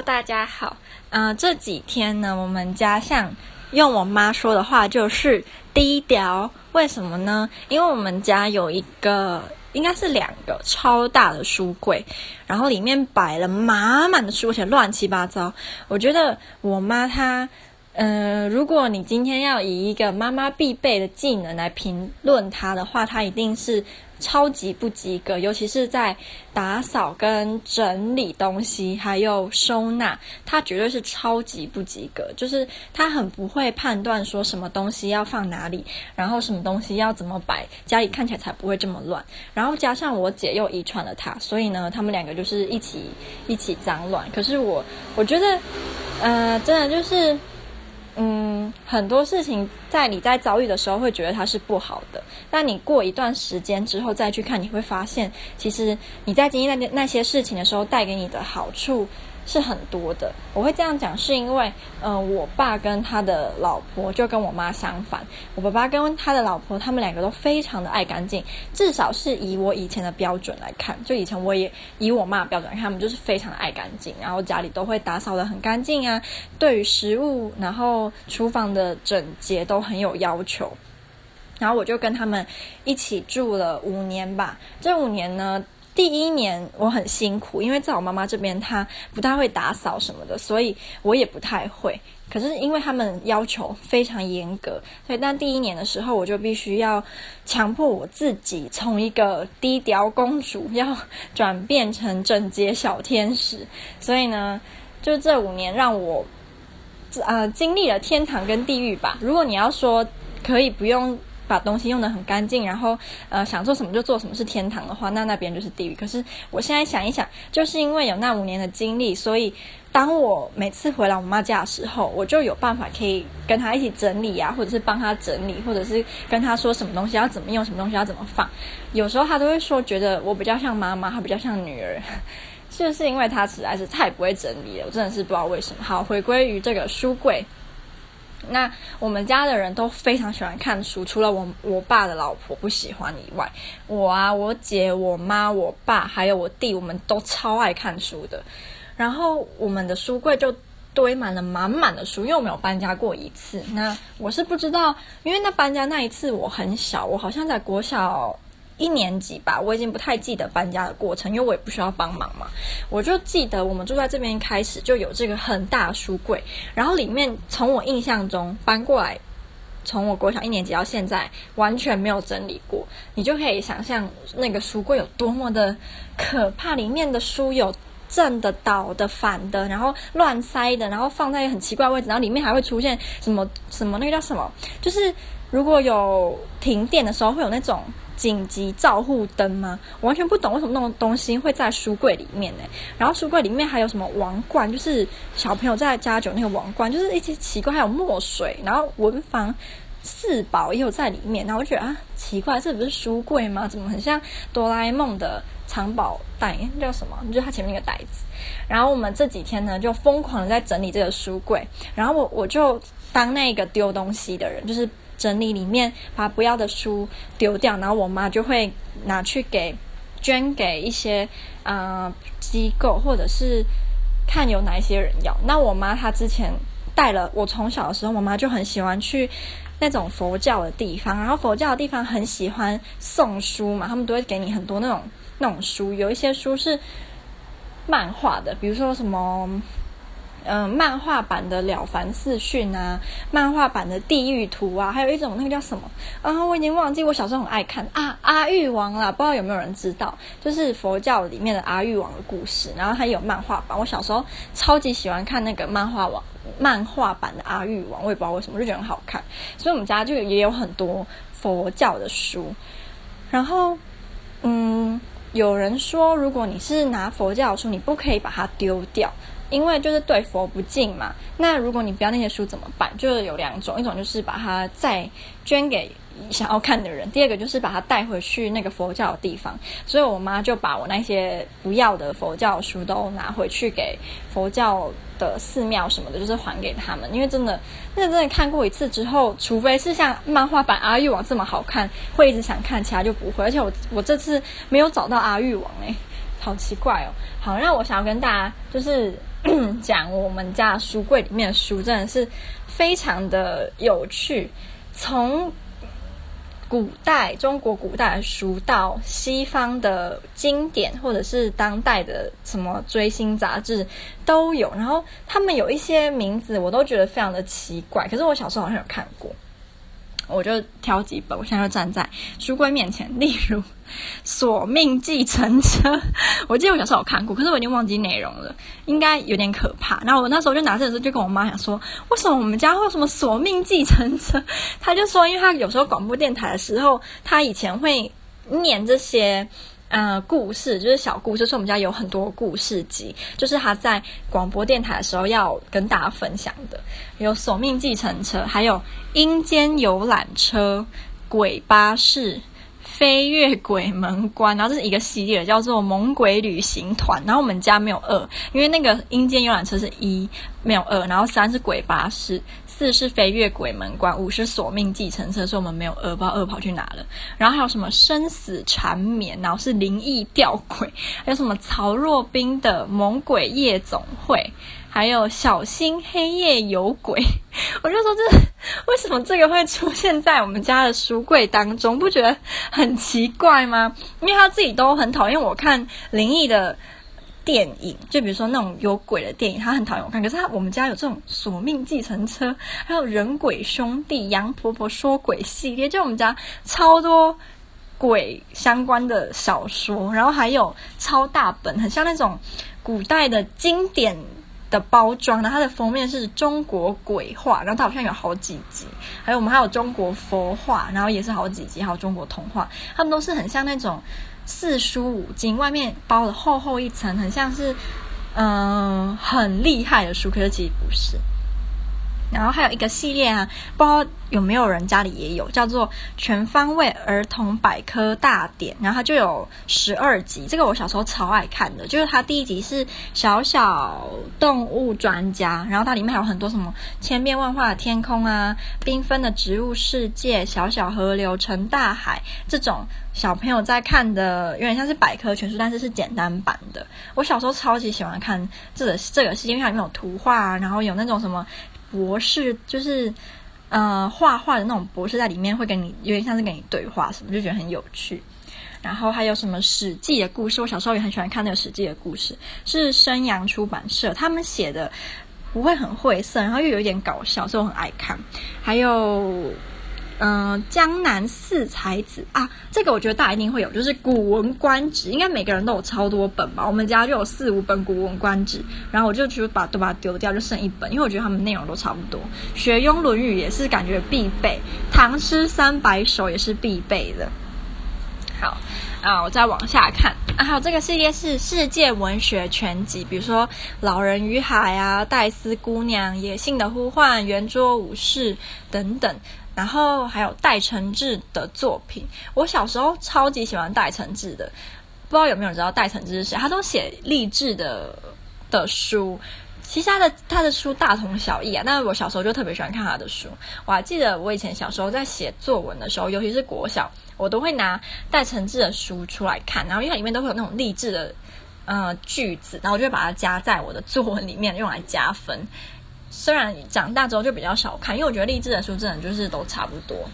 大家好。嗯、这几天呢，我们家像用我妈说的话就是低调。为什么呢？因为我们家有一个，应该是两个超大的书柜，然后里面摆了满满的书，而且乱七八糟。我觉得我妈她。嗯、如果你今天要以一个妈妈必备的技能来评论她的话，她一定是超级不及格，尤其是在打扫跟整理东西，还有收纳，她绝对是超级不及格。就是她很不会判断说什么东西要放哪里，然后什么东西要怎么摆，家里看起来才不会这么乱。然后加上我姐又遗传了她，所以呢，他们两个就是一起一起脏乱。可是我我觉得，呃，真的就是。嗯，很多事情在你在遭遇的时候会觉得它是不好的，但你过一段时间之后再去看，你会发现，其实你在经历那那些事情的时候带给你的好处。是很多的，我会这样讲，是因为，嗯、我爸跟他的老婆就跟我妈相反，我爸爸跟他的老婆，他们两个都非常的爱干净，至少是以我以前的标准来看，就以前我也以我妈的标准看，他们就是非常的爱干净，然后家里都会打扫得很干净啊，对于食物，然后厨房的整洁都很有要求，然后我就跟他们一起住了五年吧，这五年呢。第一年我很辛苦，因为在我妈妈这边，她不太会打扫什么的，所以我也不太会。可是因为他们要求非常严格，所以但第一年的时候，我就必须要强迫我自己从一个低调公主要转变成整洁小天使。所以呢，就这五年让我呃经历了天堂跟地狱吧。如果你要说可以不用。把东西用得很干净，然后呃想做什么就做什么是天堂的话，那那边就是地狱。可是我现在想一想，就是因为有那五年的经历，所以当我每次回来我妈家的时候，我就有办法可以跟她一起整理啊，或者是帮她整理，或者是跟她说什么东西要怎么用，什么东西要怎么放。有时候她都会说，觉得我比较像妈妈，她比较像女儿，就是因为她实在是太不会整理了，我真的是不知道为什么。好，回归于这个书柜。那我们家的人都非常喜欢看书，除了我我爸的老婆不喜欢以外，我啊、我姐、我妈、我爸还有我弟，我们都超爱看书的。然后我们的书柜就堆满了满满的书，因为我没有搬家过一次。那我是不知道，因为那搬家那一次我很小，我好像在国小。一年级吧，我已经不太记得搬家的过程，因为我也不需要帮忙嘛。我就记得我们住在这边开始就有这个很大的书柜，然后里面从我印象中搬过来，从我国小一年级到现在完全没有整理过。你就可以想象那个书柜有多么的可怕，里面的书有正的、倒的、反的，然后乱塞的，然后放在很奇怪的位置，然后里面还会出现什么什么那个叫什么，就是如果有停电的时候会有那种。紧急照护灯吗？我完全不懂为什么那种东西会在书柜里面呢？然后书柜里面还有什么王冠，就是小朋友在家酒那个王冠，就是一些奇怪，还有墨水，然后文房四宝也有在里面。然后我觉得啊，奇怪，这不是书柜吗？怎么很像哆啦 A 梦的藏宝袋？叫什么？就是它前面那个袋子。然后我们这几天呢，就疯狂的在整理这个书柜。然后我我就当那个丢东西的人，就是。整理里面，把不要的书丢掉，然后我妈就会拿去给捐给一些啊、呃、机构，或者是看有哪一些人要。那我妈她之前带了我，从小的时候，我妈就很喜欢去那种佛教的地方，然后佛教的地方很喜欢送书嘛，他们都会给你很多那种那种书，有一些书是漫画的，比如说什么。嗯、漫画版的《了凡四训》啊，漫画版的《地狱图》啊，还有一种那个叫什么啊？我已经忘记。我小时候很爱看啊，《阿育王》啦，不知道有没有人知道？就是佛教里面的阿育王的故事，然后还有漫画版。我小时候超级喜欢看那个漫画王漫画版的阿育王，我也不知道为什么，就觉得很好看。所以我们家就也有很多佛教的书。然后，嗯，有人说，如果你是拿佛教的书，你不可以把它丢掉。因为就是对佛不敬嘛。那如果你不要那些书怎么办？就是有两种，一种就是把它再捐给想要看的人，第二个就是把它带回去那个佛教的地方。所以我妈就把我那些不要的佛教书都拿回去给佛教的寺庙什么的，就是还给他们。因为真的，那真的看过一次之后，除非是像漫画版阿育王这么好看，会一直想看，其他就不会。而且我我这次没有找到阿育王诶，好奇怪哦。好，那我想要跟大家就是。讲我们家书柜里面的书，真的是非常的有趣。从古代中国古代的书到西方的经典，或者是当代的什么追星杂志都有。然后他们有一些名字，我都觉得非常的奇怪。可是我小时候好像有看过。我就挑几本，我现在就站在书柜面前。例如 《索命继承者》，我记得我小时候有看过，可是我已经忘记内容了，应该有点可怕。然后我那时候就拿这本书，就跟我妈讲说：“为什么我们家会有什么索命继承者？” 她就说：“因为她有时候广播电台的时候，她以前会念这些。”呃，故事就是小故事，是我们家有很多故事集，就是他在广播电台的时候要跟大家分享的，有索命计程车，还有阴间游览车、鬼巴士。飞越鬼门关，然后这是一个系列，叫做猛鬼旅行团。然后我们家没有二，因为那个阴间游览车是一，没有二。然后三是鬼巴士，四是飞越鬼门关，五是索命计程车，所以我们没有二，不知道二跑去哪了。然后还有什么生死缠绵，然后是灵异吊诡，还有什么曹若冰的猛鬼夜总会。还有小心黑夜有鬼，我就说这为什么这个会出现在我们家的书柜当中？不觉得很奇怪吗？因为他自己都很讨厌我看灵异的电影，就比如说那种有鬼的电影，他很讨厌我看。可是他我们家有这种索命计程车，还有人鬼兄弟、杨婆婆说鬼系列，就我们家超多鬼相关的小说，然后还有超大本，很像那种古代的经典。的包装，然后它的封面是中国鬼画，然后它好像有好几集，还有我们还有中国佛画，然后也是好几集，还有中国童话，他们都是很像那种四书五经，外面包了厚厚一层，很像是嗯、很厉害的书，可是其实不是。然后还有一个系列啊，不知道有没有人家里也有，叫做《全方位儿童百科大典》，然后它就有十二集。这个我小时候超爱看的，就是它第一集是小小动物专家，然后它里面还有很多什么千变万化的天空啊，缤纷的植物世界，小小河流成大海，这种小朋友在看的，有点像是百科全书，但是是简单版的。我小时候超级喜欢看这个这个系列，因为它里面有图画啊，然后有那种什么。博士就是，呃，画画的那种博士在里面会跟你有点像是跟你对话什么，就觉得很有趣。然后还有什么《史记》的故事，我小时候也很喜欢看那个《史记》的故事，是生阳出版社他们写的，不会很晦涩，然后又有一点搞笑，所以我很爱看。还有。嗯、江南四才子啊，这个我觉得大家一定会有，就是《古文观止》，应该每个人都有超多本吧？我们家就有四五本《古文观止》，然后我就去把都把它丢掉，就剩一本，因为我觉得他们内容都差不多。学庸《论语》也是感觉必备，唐诗三百首也是必备的。好啊，我再往下看啊，还有这个系列是世界文学全集，比如说《老人与海》啊，《黛丝姑娘》、《野性的呼唤》、《圆桌武士》等等。然后还有戴承志的作品，我小时候超级喜欢戴承志的，不知道有没有人知道戴承志是谁？他都写励志的的书，其实他的他的书大同小异啊。但是我小时候就特别喜欢看他的书，我还记得我以前小时候在写作文的时候，尤其是国小，我都会拿戴承志的书出来看，然后因为它里面都会有那种励志的呃句子，然后我就会把它加在我的作文里面，用来加分。虽然长大之后就比较少看，因为我觉得励志的书真的就是都差不多。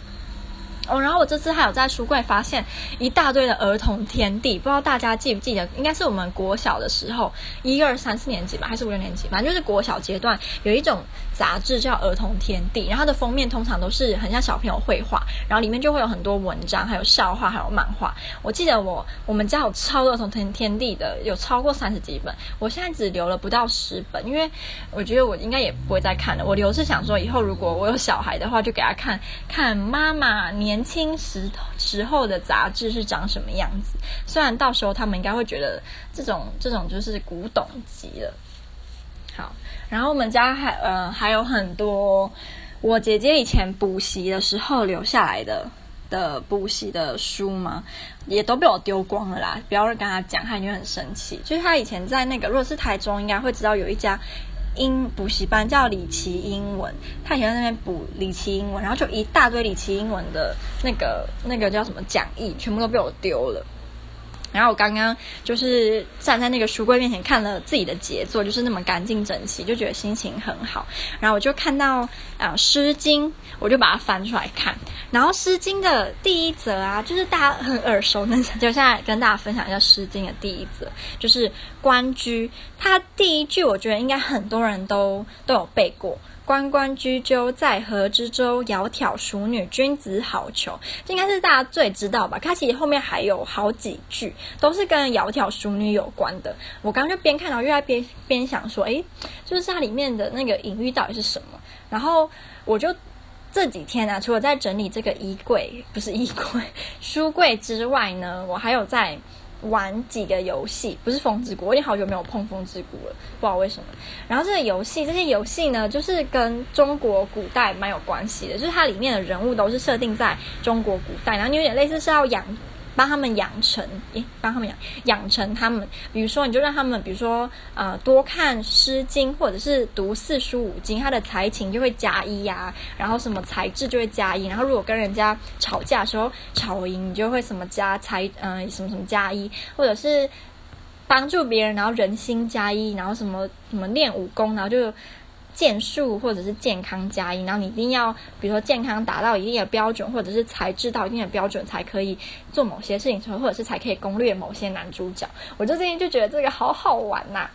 哦，然后我这次还有在书柜发现一大堆的儿童天地，不知道大家记不记得？应该是我们国小的时候，一二三四年级吧，还是五六年级？反正就是国小阶段有一种杂志叫《儿童天地》，然后它的封面通常都是很像小朋友绘画，然后里面就会有很多文章，还有笑话，还有漫画。我记得我我们家有超多儿童天天地的，有超过三十几本，我现在只留了不到十本，因为我觉得我应该也不会再看了。我留是想说，以后如果我有小孩的话，就给他看看妈妈年。年轻时时候的杂志是长什么样子？虽然到时候他们应该会觉得这种这种就是古董级了。好，然后我们家还呃还有很多我姐姐以前补习的时候留下来的的补习的书嘛，也都被我丢光了啦。不要跟他讲，他已经很生气。就是他以前在那个，如果是台中，应该会知道有一家。英补习班叫李奇英文，他以前在那边补李奇英文，然后就一大堆李奇英文的那个那个叫什么讲义，全部都被我丢了。然后我刚刚就是站在那个书柜面前看了自己的杰作，就是那么干净整齐，就觉得心情很好。然后我就看到啊，呃，《诗经》，我就把它翻出来看。然后《诗经》的第一则啊，就是大家很耳熟能详，就现在跟大家分享一下《诗经》的第一则，就是《关雎》。它第一句，我觉得应该很多人都都有背过。关关雎鸠，在河之洲，窈窕淑女，君子好逑。这应该是大家最知道吧？它其实后面还有好几句，都是跟窈窕淑女有关的。我刚刚就边看到，又在边边想说，诶，就是它里面的那个隐喻到底是什么？然后我就这几天啊，除了在整理这个衣柜，不是衣柜，书柜之外呢，我还有在。玩几个游戏，不是风之谷，我已经好久没有碰风之谷了，不知道为什么。然后这个游戏，这些游戏呢，就是跟中国古代蛮有关系的，就是它里面的人物都是设定在中国古代，然后你有点类似是要养。帮他们养成，诶，帮他们养养成他们。比如说，你就让他们，比如说，呃，多看《诗经》，或者是读四书五经，他的才情就会加一呀、然后什么才智就会加一。然后如果跟人家吵架的时候吵赢，你就会什么加才，嗯、呃，什么什么加一，或者是帮助别人，然后人心加一，然后什么什么练武功，然后就。剑术或者是健康加一，然后你一定要，比如说健康达到一定的标准，或者是才智到一定的标准，才可以做某些事情，或者是才可以攻略某些男主角。我就最近就觉得这个好好玩呐、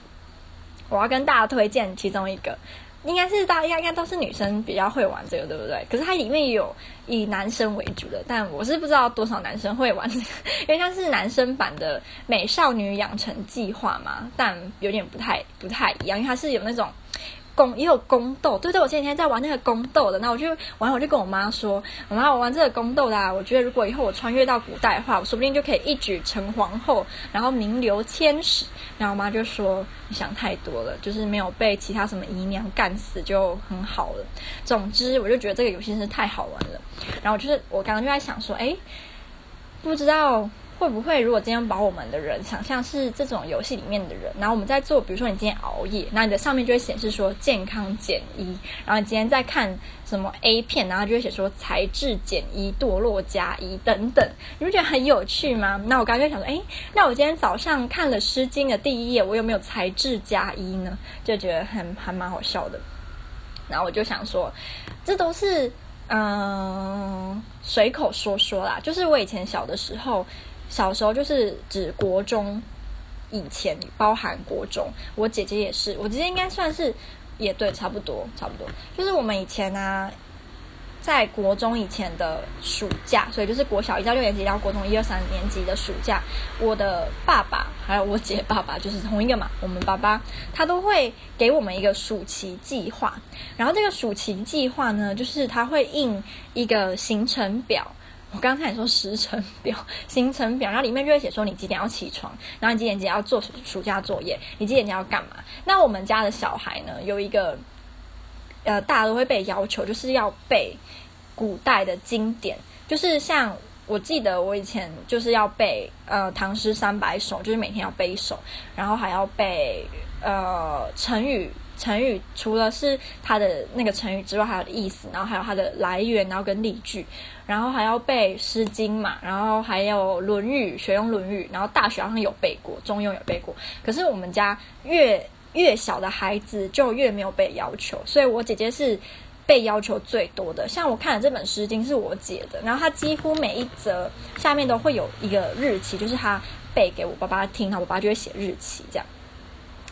我要跟大家推荐其中一个，应该是大家应该都是女生比较会玩这个，对不对？可是它里面有以男生为主的，但我是不知道多少男生会玩，因为它是男生版的《美少女养成计划》嘛，但有点不太不太一样，因为它是有那种。宫也有宫斗，对对，我前几天在玩那个宫斗的，那我就玩，我就跟我妈说，我妈我玩这个宫斗的啊，我觉得如果以后我穿越到古代的话，我说不定就可以一举成皇后，然后名留千史。然后我妈就说你想太多了，就是没有被其他什么姨娘干死就很好了。总之，我就觉得这个游戏真是太好玩了。然后就是我刚刚就在想说，哎，不知道。会不会，如果今天把我们的人想象是这种游戏里面的人，然后我们在做，比如说你今天熬夜，那你的上面就会显示说健康减一，然后你今天在看什么 A 片，然后就会写说才智减一、堕落加一等等，你不觉得很有趣吗？那我刚刚就想说，哎，那我今天早上看了《诗经》的第一页，我有没有才智加一呢？就觉得很还蛮好笑的。然后我就想说，这都是嗯随口说说啦，就是我以前小的时候。小时候就是指国中以前，包含国中。我姐姐也是，我姐姐应该算是也对，差不多差不多。就是我们以前呢、啊，在国中以前的暑假，所以就是国小一到六年级到国中一二三年级的暑假，我的爸爸还有我姐爸爸就是同一个嘛，我们爸爸他都会给我们一个暑期计划。然后这个暑期计划呢，就是他会印一个行程表。我刚才也说时程表、行程表，然后里面就会写说你几点要起床，然后你几点几点要做暑假作业，你几点几点要干嘛？那我们家的小孩呢，有一个呃，大家都会被要求，就是要背古代的经典，就是像我记得我以前就是要背呃《唐诗三百首》，就是每天要背一首，然后还要背呃成语。成语除了是它的那个成语之外，还有意思，然后还有它的来源，然后跟例句，然后还要背《诗经》嘛，然后还有《论语》，学用《论语》，然后大学好像有背过，中庸有背过。可是我们家越越小的孩子就越没有被要求，所以我姐姐是被要求最多的。像我看的这本《诗经》是我姐的，然后她几乎每一则下面都会有一个日期，就是她背给我爸爸听，然后我爸就会写日期这样。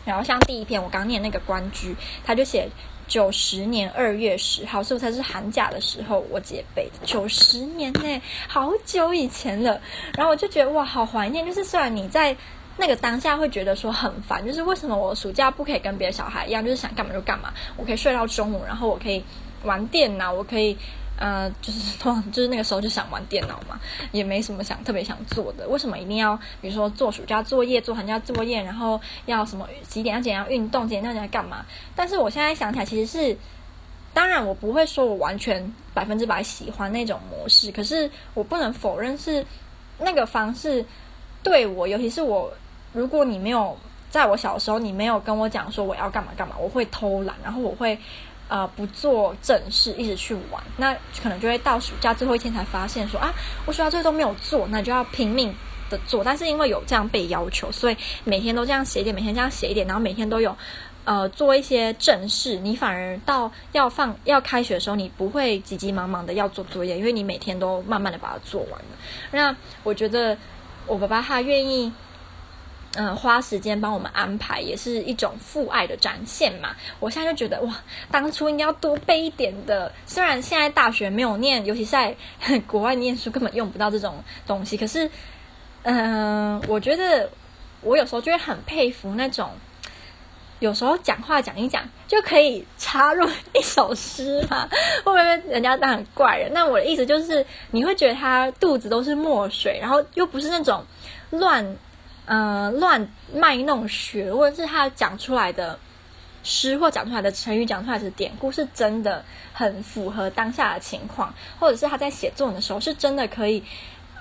然后像第一篇我刚念那个《关雎》，他就写九十年二月十号，所以才是寒假的时候我姐背的。九十年呢，好久以前了。然后我就觉得哇，好怀念。就是虽然你在那个当下会觉得说很烦，就是为什么我暑假不可以跟别的小孩一样，就是想干嘛就干嘛，我可以睡到中午，然后我可以玩电脑，我可以。呃，就是通常就是那个时候就想玩电脑嘛，也没什么想特别想做的。为什么一定要比如说做暑假作业、做寒假作业，然后要什么几点要怎样运动，几点要怎样干嘛？但是我现在想起来，其实是当然我不会说我完全百分之百喜欢那种模式，可是我不能否认是那个方式对我，尤其是我，如果你没有在我小时候，你没有跟我讲说我要干嘛干嘛，我会偷懒，然后我会。呃，不做正事，一直去玩，那可能就会到暑假最后一天才发现说啊，我暑假作业都没有做，那就要拼命的做，但是因为有这样被要求，所以每天都这样写一点，每天这样写一点，然后每天都有呃做一些正事，你反而到要放要开学的时候，你不会急急忙忙的要做作业，因为你每天都慢慢的把它做完了。那我觉得我爸爸他愿意。嗯、花时间帮我们安排也是一种父爱的展现嘛。我现在就觉得哇，当初应该要多备一点的。虽然现在大学没有念，尤其在 国外念书，根本用不到这种东西。可是，嗯、我觉得我有时候就会很佩服那种，有时候讲话讲一讲就可以插入一首诗嘛。会不会人家当很怪人？那我的意思就是，你会觉得他肚子都是墨水，然后又不是那种乱。呃，乱卖弄学，问是他讲出来的诗，或讲出来的成语，讲出来的典故，是真的很符合当下的情况，或者是他在写作文的时候，是真的可以，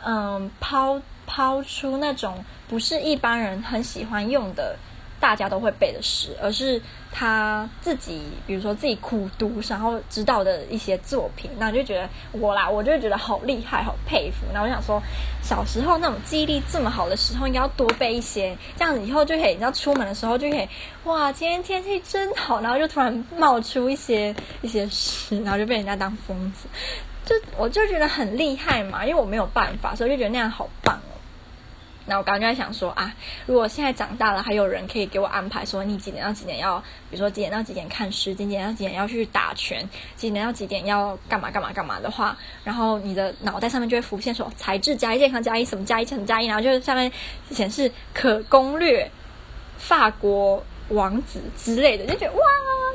嗯、抛抛出那种不是一般人很喜欢用的。大家都会背的诗，而是他自己，比如说自己苦读，然后知道的一些作品，那就觉得我啦，我就觉得好厉害，好佩服。那我想说，小时候那种记忆力这么好的时候，应该要多背一些，这样子以后就可以，你知道出门的时候就可以，哇，今天天气真好，然后就突然冒出一些一些诗，然后就被人家当疯子，就我就觉得很厉害嘛，因为我没有办法，所以就觉得那样好。那我刚刚就在想说啊，如果现在长大了，还有人可以给我安排说，你几点到几点要，比如说几点到几点看诗，几点到几点要去打拳，几点到几点要干嘛干嘛干嘛的话，然后你的脑袋上面就会浮现说，材质加一，健康加一，什么加一，什么加一，然后就是下面显示可攻略法国王子之类的，就觉得哇。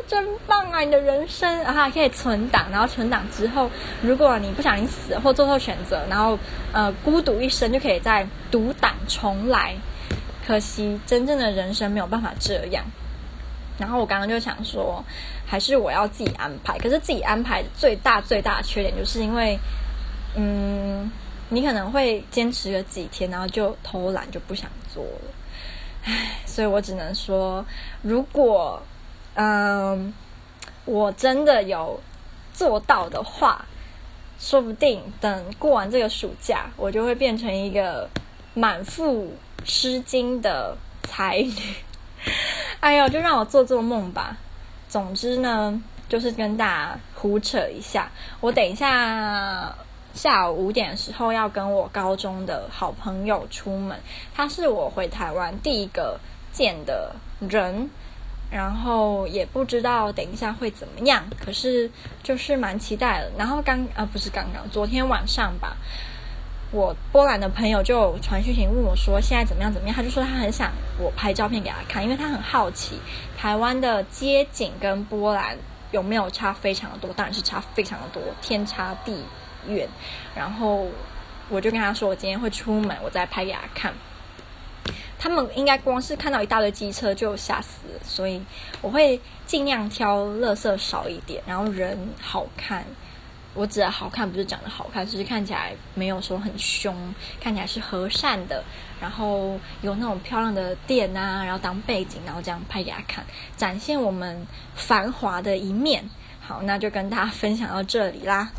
真棒啊！你的人生啊，还可以存档，然后存档之后，如果你不小心死或做错选择，然后呃孤独一生，就可以再读档重来。可惜真正的人生没有办法这样。然后我刚刚就想说，还是我要自己安排。可是自己安排最大最大的缺点，就是因为嗯，你可能会坚持个几天，然后就偷懒，就不想做了。所以我只能说，如果。嗯，我真的有做到的话，说不定等过完这个暑假，我就会变成一个满腹诗经的才女。哎呦，就让我做做梦吧。总之呢，就是跟大家胡扯一下。我等一下下午五点的时候要跟我高中的好朋友出门，他是我回台湾第一个见的人。然后也不知道等一下会怎么样，可是就是蛮期待的。然后刚啊，不是刚刚，昨天晚上吧，我波兰的朋友就传讯息问我说现在怎么样怎么样，他就说他很想我拍照片给他看，因为他很好奇台湾的街景跟波兰有没有差非常的多，当然是差非常的多，天差地远。然后我就跟他说我今天会出门，我再拍给他看。他们应该光是看到一大堆机车就吓死了，所以我会尽量挑垃圾少一点，然后人好看。我指的好看不是长得好看，就是看起来没有说很凶，看起来是和善的，然后有那种漂亮的店啊，然后当背景，然后这样拍给他看，展现我们繁华的一面。好，那就跟大家分享到这里啦。